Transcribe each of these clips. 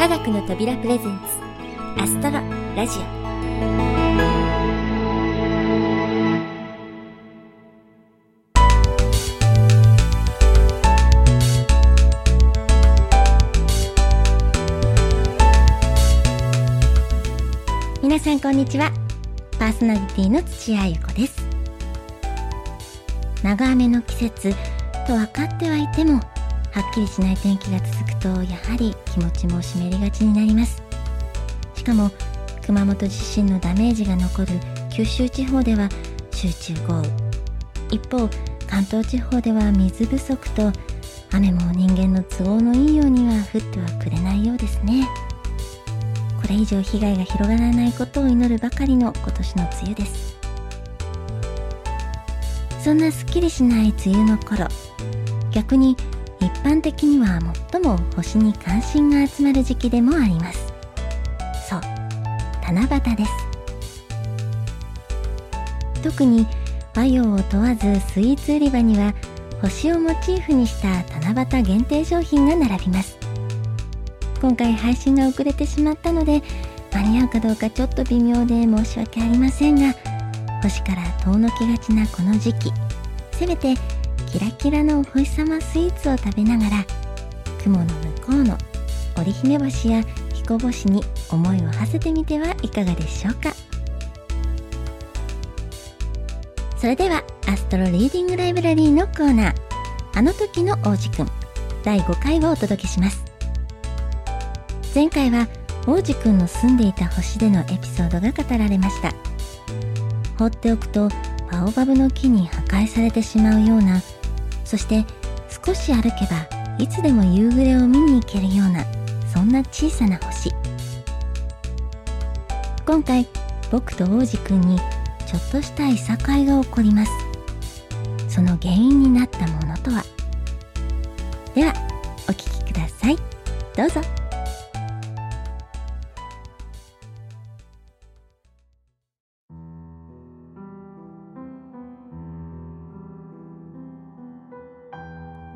科学の扉プレゼンツアストロラジオ。皆さんこんにちは。パーソナリティの土屋ゆ子です。長雨の季節と分かってはいてもはっきりしない天気が続とやはり気持ちも湿りがちになります。しかも熊本地震のダメージが残る九州地方では集中豪雨。一方関東地方では水不足と雨も人間の都合のいいようには降ってはくれないようですね。これ以上被害が広がらないことを祈るばかりの今年の梅雨です。そんなすっきりしない梅雨の頃逆に一般的には最も星に関心が集まる時期でもあります。そう七夕です。特に和洋を問わずスイーツ売り場には星をモチーフにした七夕限定商品が並びます。今回配信が遅れてしまったので間に合うかどうかちょっと微妙で申し訳ありませんが星から遠のきがちなこの時期せめてキラキラのお星様スイーツを食べながら雲の向こうの織姫星や彦星に思いを馳せてみてはいかがでしょうか。それではアストロリーディングライブラリーのコーナーあの時の王子くん第5回をお届けします。前回は王子くんの住んでいた星でのエピソードが語られました。放っておくとバオバブの木に破壊されてしまうようなそして少し歩けばいつでも夕暮れを見に行けるようなそんな小さな星。今回僕と王子くんにちょっとしたいさかいが起こります。その原因になったものとは。ではお聴きください。どうぞ。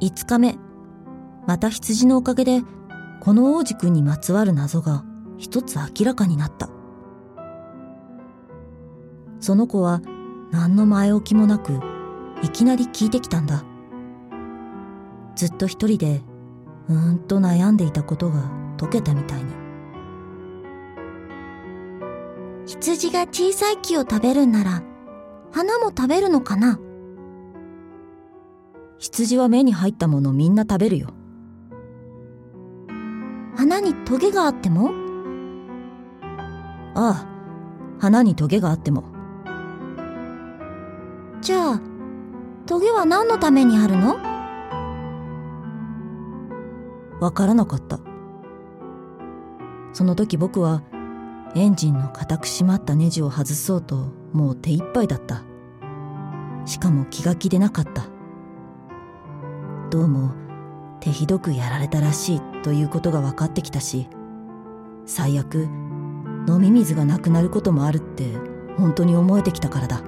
5日目。また羊のおかげでこの王子くんにまつわる謎が一つ明らかになった。その子は何の前置きもなくいきなり聞いてきたんだ。ずっと一人でうーんと悩んでいたことが解けたみたいに。羊が小さい木を食べるんなら花も食べるのかな？羊は目に入ったものみんな食べるよ。花にトゲがあっても？ああ花にトゲがあっても。じゃあトゲは何のためにあるの？わからなかった。その時僕はエンジンの固く締まったネジを外そうともう手一杯だった。しかも気が気でなかったどうも手ひどくやられたらしいということが分かってきたし最悪飲み水がなくなることもあるって本当に思えてきたからだ。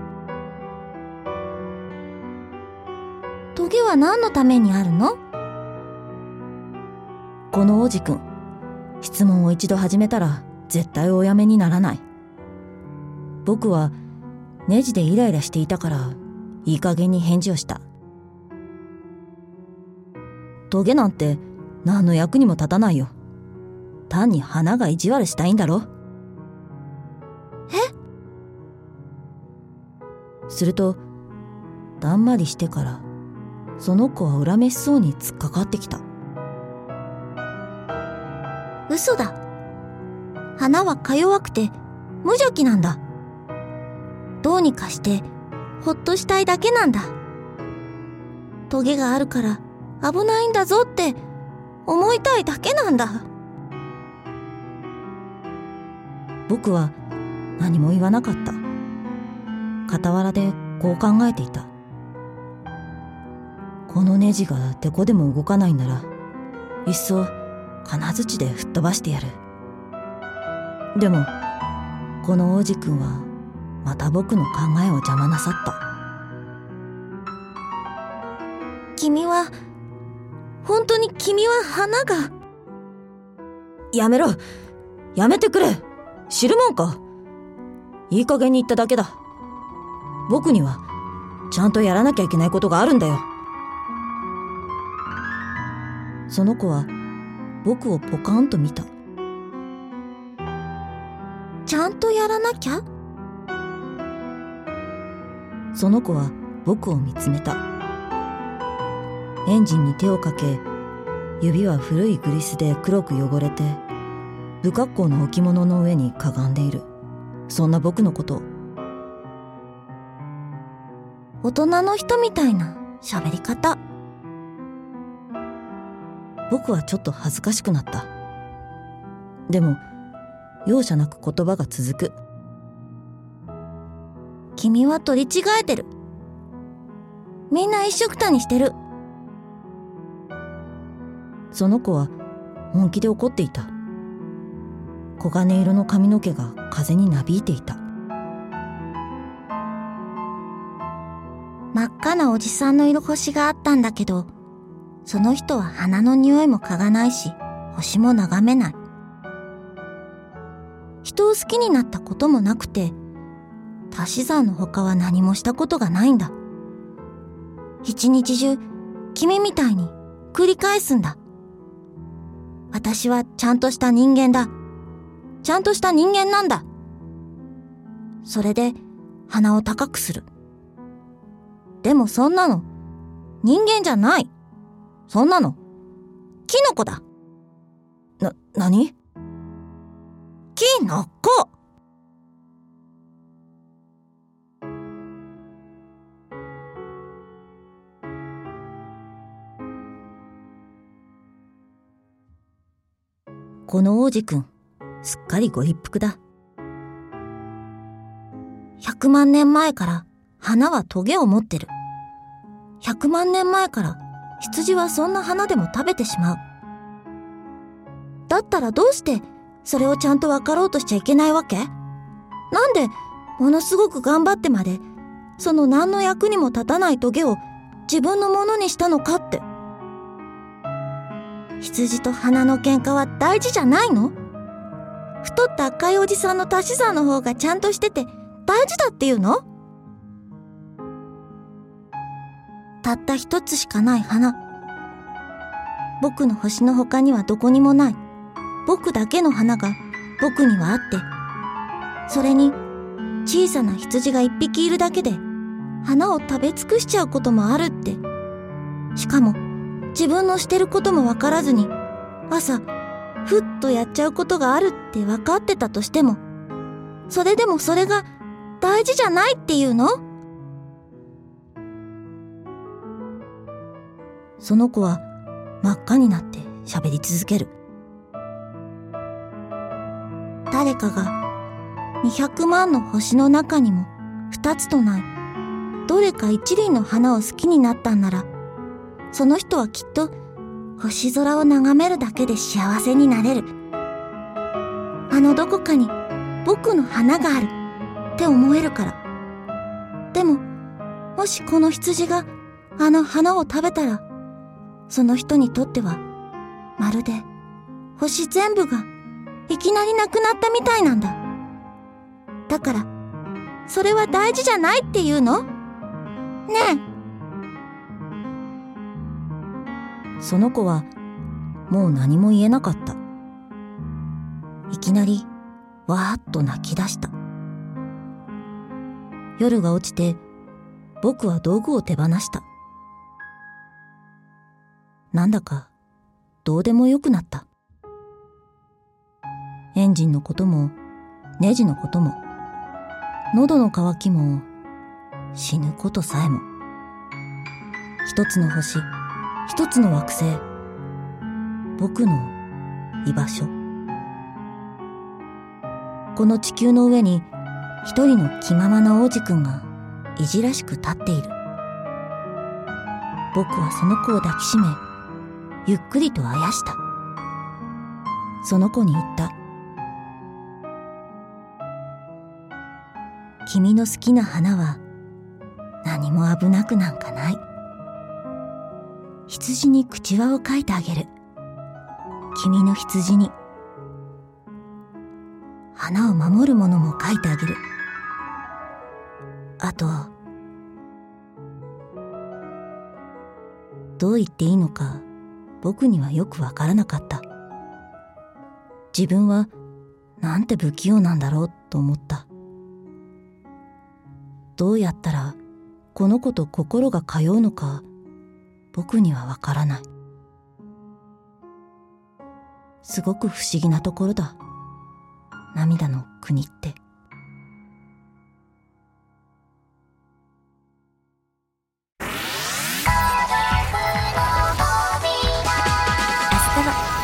トゲは何のためにあるの？この王子くん質問を一度始めたら絶対おやめにならない。僕はネジでイライラしていたからいい加減に返事をしたトゲなんて何の役にも立たないよ。単に花が意地悪したいんだろ。え？するとだんまりしてからその子は恨めしそうに突っかかってきた。嘘だ。花はか弱くて無邪気なんだ。どうにかしてほっとしたいだけなんだ。トゲがあるから危ないんだぞって思いたいだけなんだ。僕は何も言わなかった。傍らでこう考えていた。このネジがてこでも動かないならいっそ金槌で吹っ飛ばしてやる。でもこの王子くんはまた僕の考えを邪魔なさった。君は花が。やめろ。やめてくれ。知るもんか。いい加減に言っただけだ。僕にはちゃんとやらなきゃいけないことがあるんだよ。その子は僕をポカーンと見た。ちゃんとやらなきゃ？その子は僕を見つめた。エンジンに手をかけ指は古いグリスで黒く汚れて不格好の置物の上にかがんでいる。そんな僕のこと。大人の人みたいな。喋り方。僕はちょっと恥ずかしくなった。でも容赦なく言葉が続く。君は取り違えてる。みんな一緒くたにしてるその子は本気で怒っていた。黄金色の髪の毛が風になびいていた。真っ赤なおじさんの色星があったんだけどその人は花の匂いも嗅がないし星も眺めない。人を好きになったこともなくて足し算の他は何もしたことがないんだ。一日中君みたいに繰り返すんだ。私はちゃんとした人間だ。ちゃんとした人間なんだ。それで鼻を高くする。でもそんなの人間じゃない。そんなのキノコだ。な、何？キノコ！この王子くん、すっかりご立腹だ。100万年前から花はトゲを持ってる。100万年前から羊はそんな花でも食べてしまう。だったらどうしてそれをちゃんと分かろうとしちゃいけないわけ？なんでものすごく頑張ってまでその何の役にも立たないトゲを自分のものにしたのかって。羊と花の喧嘩は大事じゃないの？太った赤いおじさんの足し算の方がちゃんとしてて大事だっていうの？たった一つしかない花。僕の星の他にはどこにもない。僕だけの花が僕にはあって。それに小さな羊が一匹いるだけで花を食べ尽くしちゃうこともあるって。しかも自分のしてることもわからずに朝ふっとやっちゃうことがあるって分かってたとしてもそれでもそれが大事じゃないっていうの？その子は真っ赤になって喋り続ける。誰かが200万の星の中にも2つとないどれか一輪の花を好きになったんならその人はきっと星空を眺めるだけで幸せになれる。あのどこかに僕の花がある。って思えるから。でももしこの羊があの花を食べたらその人にとってはまるで星全部がいきなりなくなったみたいなんだ。だからそれは大事じゃないっていうの？ねえ。その子はもう何も言えなかった。いきなりわーっと泣き出した。夜が落ちて僕は道具を手放した。なんだかどうでもよくなった。エンジンのこともネジのことも喉の渇きも死ぬことさえも。一つの星一つの惑星。僕の居場所。この地球の上に一人の気ままな王子くんがいじらしく立っている。僕はその子を抱きしめゆっくりとあやした。その子に言った。君の好きな花は何も危なくなんかない。羊に口輪をかいてあげる君の羊に花を守るものも書いてあげる。あと、どう言っていいのか僕にはよくわからなかった。自分はなんて不器用なんだろうと思った。どうやったらこの子と心が通うのか僕にはわからない。すごく不思議なところだ。涙の国って。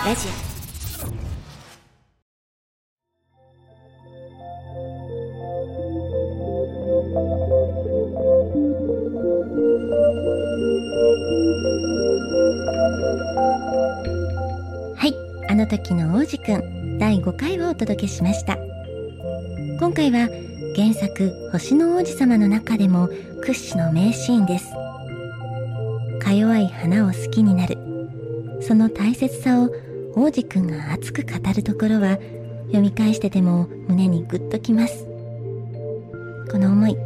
ラジオ時の王子くん第5回をお届けしました。今回は原作星の王子様の中でも屈指の名シーンです。か弱い花を好きになる。その大切さを王子くんが熱く語るところは読み返してても胸にグッときます。この思い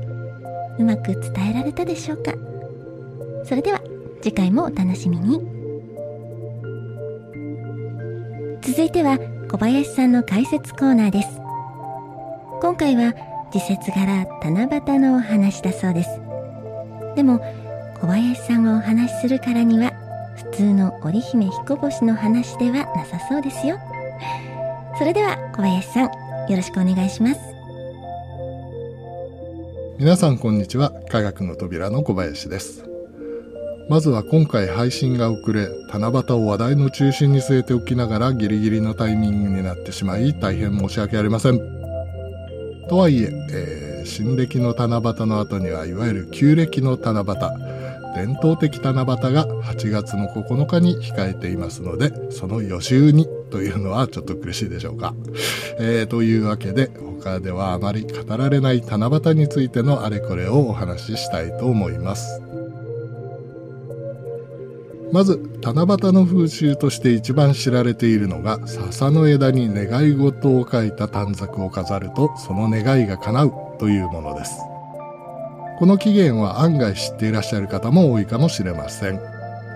うまく伝えられたでしょうか？それでは次回もお楽しみに。続いては小林さんの解説コーナーです。今回は時節柄七夕のお話だそうです。でも小林さんがお話しするからには普通の織姫彦星の話ではなさそうですよ。それでは小林さんよろしくお願いします。皆さんこんにちは。科学の扉の小林です。まずは今回配信が遅れ、七夕を話題の中心に据えておきながらギリギリのタイミングになってしまい大変申し訳ありません。とはいええー、新暦の七夕の後にはいわゆる旧暦の七夕、伝統的七夕が8月の9日に控えていますので、その予習にというのはちょっと苦しいでしょうか。えー、というわけで、他ではあまり語られない七夕についてのあれこれをお話ししたいと思います。まず七夕の風習として一番知られているのが笹の枝に願い事を書いた短冊を飾るとその願いが叶うというものです。この起源は案外知っていらっしゃる方も多いかもしれません。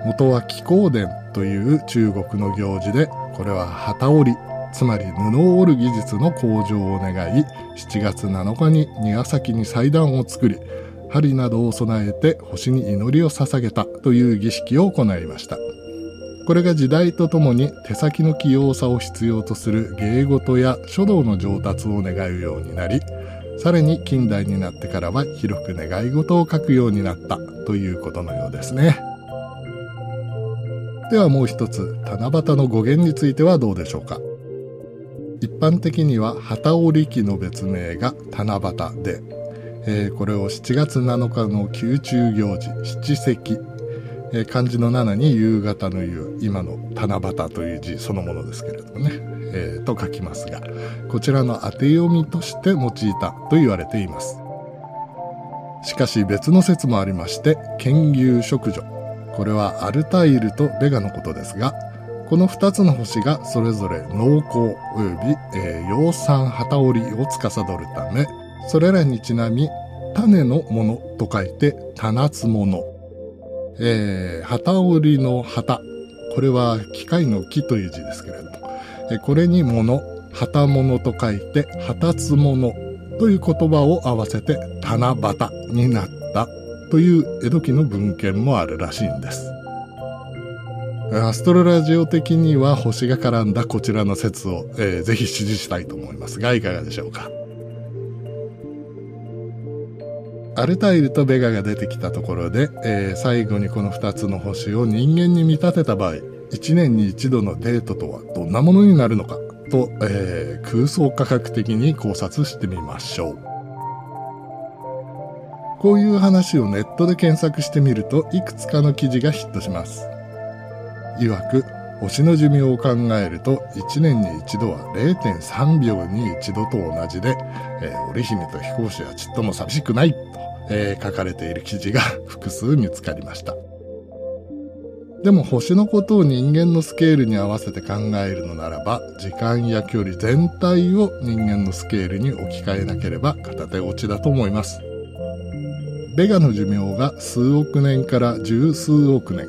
元は気功伝という中国の行事でこれは旗織りつまり布を織る技術の向上を願い7月7日に庭先に祭壇を作り針などを備えて星に祈りを捧げたという儀式を行いました。これが時代とともに手先の器用さを必要とする芸事や書道の上達を願うようになりさらに近代になってからは広く願い事を書くようになったということのようですね。ではもう一つ七夕の語源についてはどうでしょうか。一般的には旗織機の別名が七夕でえー、これを7月7日の宮中行事七夕、えー、漢字の7に夕方の夕今の七夕という字そのものですけれどもね、えー、と書きますがこちらの当て読みとして用いたと言われています。しかし別の説もありまして剣牛食女。これはアルタイルとベガのことですがこの2つの星がそれぞれ農耕及び、えー、養蚕旗織りを司るためそれらにちなみ、種のものと書いて、種つもの。えー、旗織りの旗。これは機械の木という字ですけれども、えこれに物、旗物と書いて、旗つものという言葉を合わせて、七夕になったという江戸期の文献もあるらしいんです。アストロラジオ的には星が絡んだこちらの説を、えー、ぜひ支持したいと思いますが、いかがでしょうか？アルタイルとベガが出てきたところで、えー、最後にこの2つの星を人間に見立てた場合、1年に1度のデートとはどんなものになるのかと、えー、空想科学的に考察してみましょう。こういう話をネットで検索してみるといくつかの記事がヒットします。いわく、星の寿命を考えると1年に一度は0.3秒に一度と同じで、えー、織姫と飛行士はちっとも寂しくない、えー、書かれている記事が 複数見つかりました。でも星のことを人間のスケールに合わせて考えるのならば時間や距離全体を人間のスケールに置き換えなければ片手落ちだと思います。ベガの寿命が数億年から十数億年。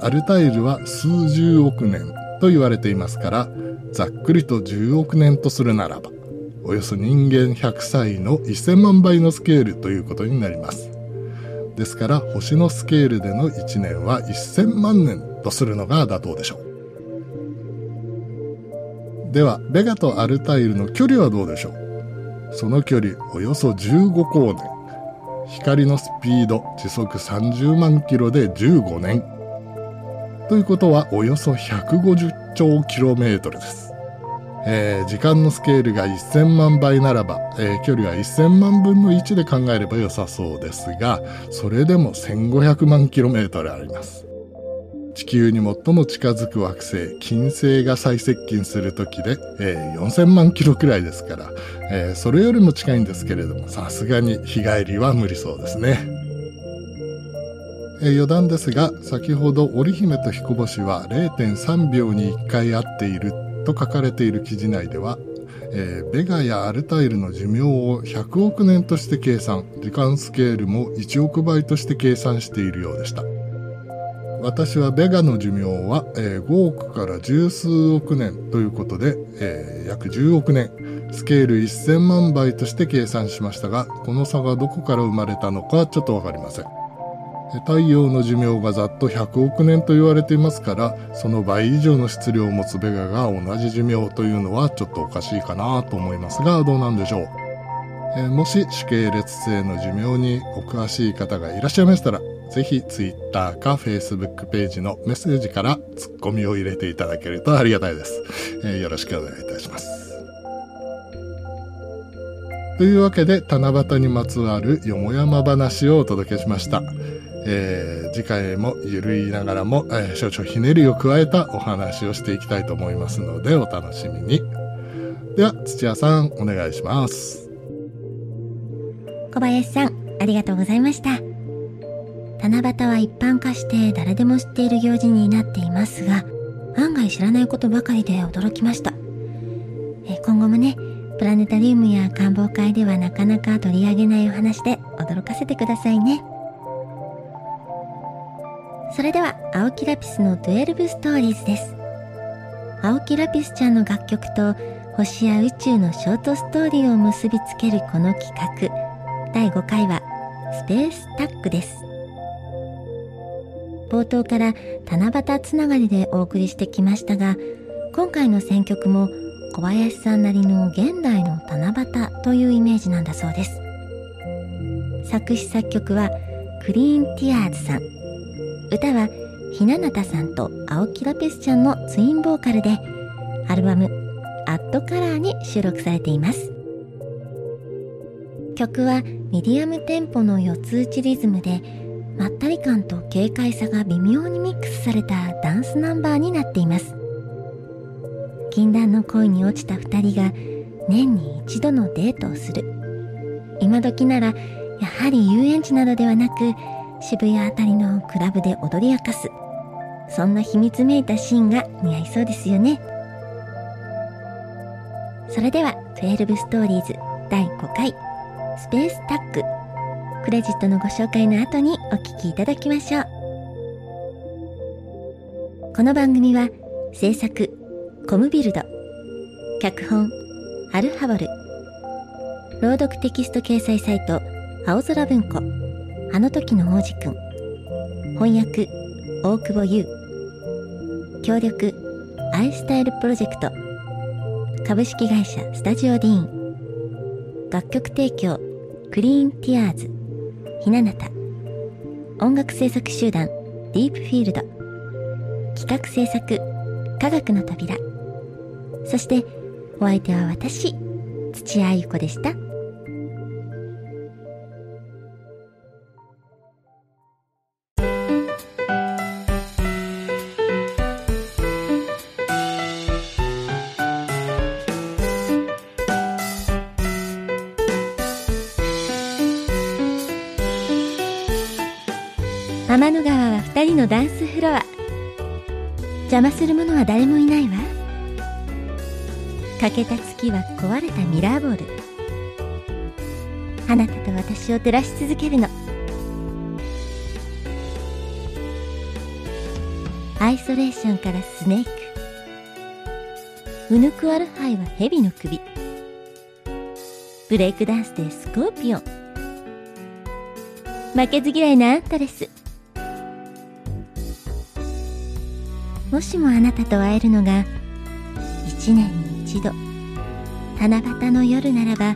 アルタイルは数十億年と言われていますからざっくりと10億年とするならば。およそ人間100歳の1000万倍のスケールということになります。ですから星のスケールでの1年は1000万年とするのが妥当でしょう。ではベガとアルタイルの距離はどうでしょう？その距離およそ15光年。光のスピード時速30万キロで15年。ということはおよそ150兆キロメートルです。えー、時間のスケールが1000万倍ならば、えー、距離は1000万分の1で考えれば良さそうですが、それでも1500万キロメートルあります。地球に最も近づく惑星、金星が最接近する時で、えー、4000万キロくらいですから、えー、それよりも近いんですけれども、さすがに日帰りは無理そうですね。えー、余談ですが、先ほど織姫と彦星は0.3秒に1回会っていると書かれている記事内では、えー、ベガやアルタイルの寿命を100億年として計算、時間スケールも1億倍として計算しているようでした。私はベガの寿命は、えー、5億から十数億年ということで、えー、約10億年、スケール1000万倍として計算しましたが、この差がどこから生まれたのかちょっとわかりません。太陽の寿命がざっと100億年と言われていますからその倍以上の質量を持つベガが同じ寿命というのはちょっとおかしいかなと思いますがどうなんでしょう、えー、もし主系列星の寿命にお詳しい方がいらっしゃいましたらぜひ Twitter か Facebook ページのメッセージからツッコミを入れていただけるとありがたいです、えー、よろしくお願いいたします。というわけで七夕にまつわるよもやま話をお届けしました。えー、次回もゆるいながらも、えー、少々ひねりを加えたお話をしていきたいと思いますのでお楽しみに。では、土屋さん、お願いします。小林さん、ありがとうございました。七夕は一般化して誰でも知っている行事になっていますが、案外知らないことばかりで驚きました。え今後もね、プラネタリウムや観望会ではなかなか取り上げないお話で驚かせてくださいね。それでは青木ラピスの12ストーリーズです。青木ラピスちゃんの楽曲と星や宇宙のショートストーリーを結びつけるこの企画。第5回はスペースタックです。冒頭から七夕つながりでお送りしてきましたが今回の選曲も小林さんなりの現代の七夕というイメージなんだそうです。作詞作曲はクリーンティアーズさん。歌はひななたさんと青木ラペスちゃんのツインボーカルでアルバム「アットカラーに収録されています。曲はミディアムテンポの四つ打ちリズムでまったり感と軽快さが微妙にミックスされたダンスナンバーになっています。禁断の恋に落ちた2人が年に一度のデートをする。今時ならやはり遊園地などではなく渋谷あたりのクラブで踊り明かす。そんな秘密めいたシーンが似合いそうですよね。それでは12ストーリーズ第5回スペースタック。クレジットのご紹介の後にお聴きいただきましょう。この番組は制作コムビルド脚本アルハボル。朗読テキスト掲載サイト青空文庫。あの時の王子くん翻訳大久保優。協力アイスタイルプロジェクト。株式会社スタジオディーン。楽曲提供クリーンティアーズ。ひななた。音楽制作集団ディープフィールド。企画制作科学の扉。そしてお相手は私土屋ゆ子でした。邪魔する者は誰もいないわ。欠けた月は壊れたミラーボール。あなたと私を照らし続けるの。アイソレーションからスネーク。ウヌクアルハイは蛇の首。ブレイクダンスでスコーピオン。負けず嫌いなアンタレスもしもあなたと会えるのが一年に一度七夕の夜ならば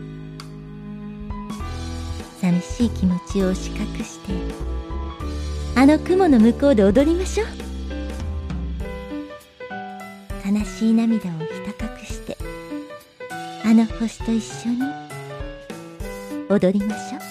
寂しい気持ちを押し隠してあの雲の向こうで踊りましょう。悲しい涙をひた隠してあの星と一緒に踊りましょう。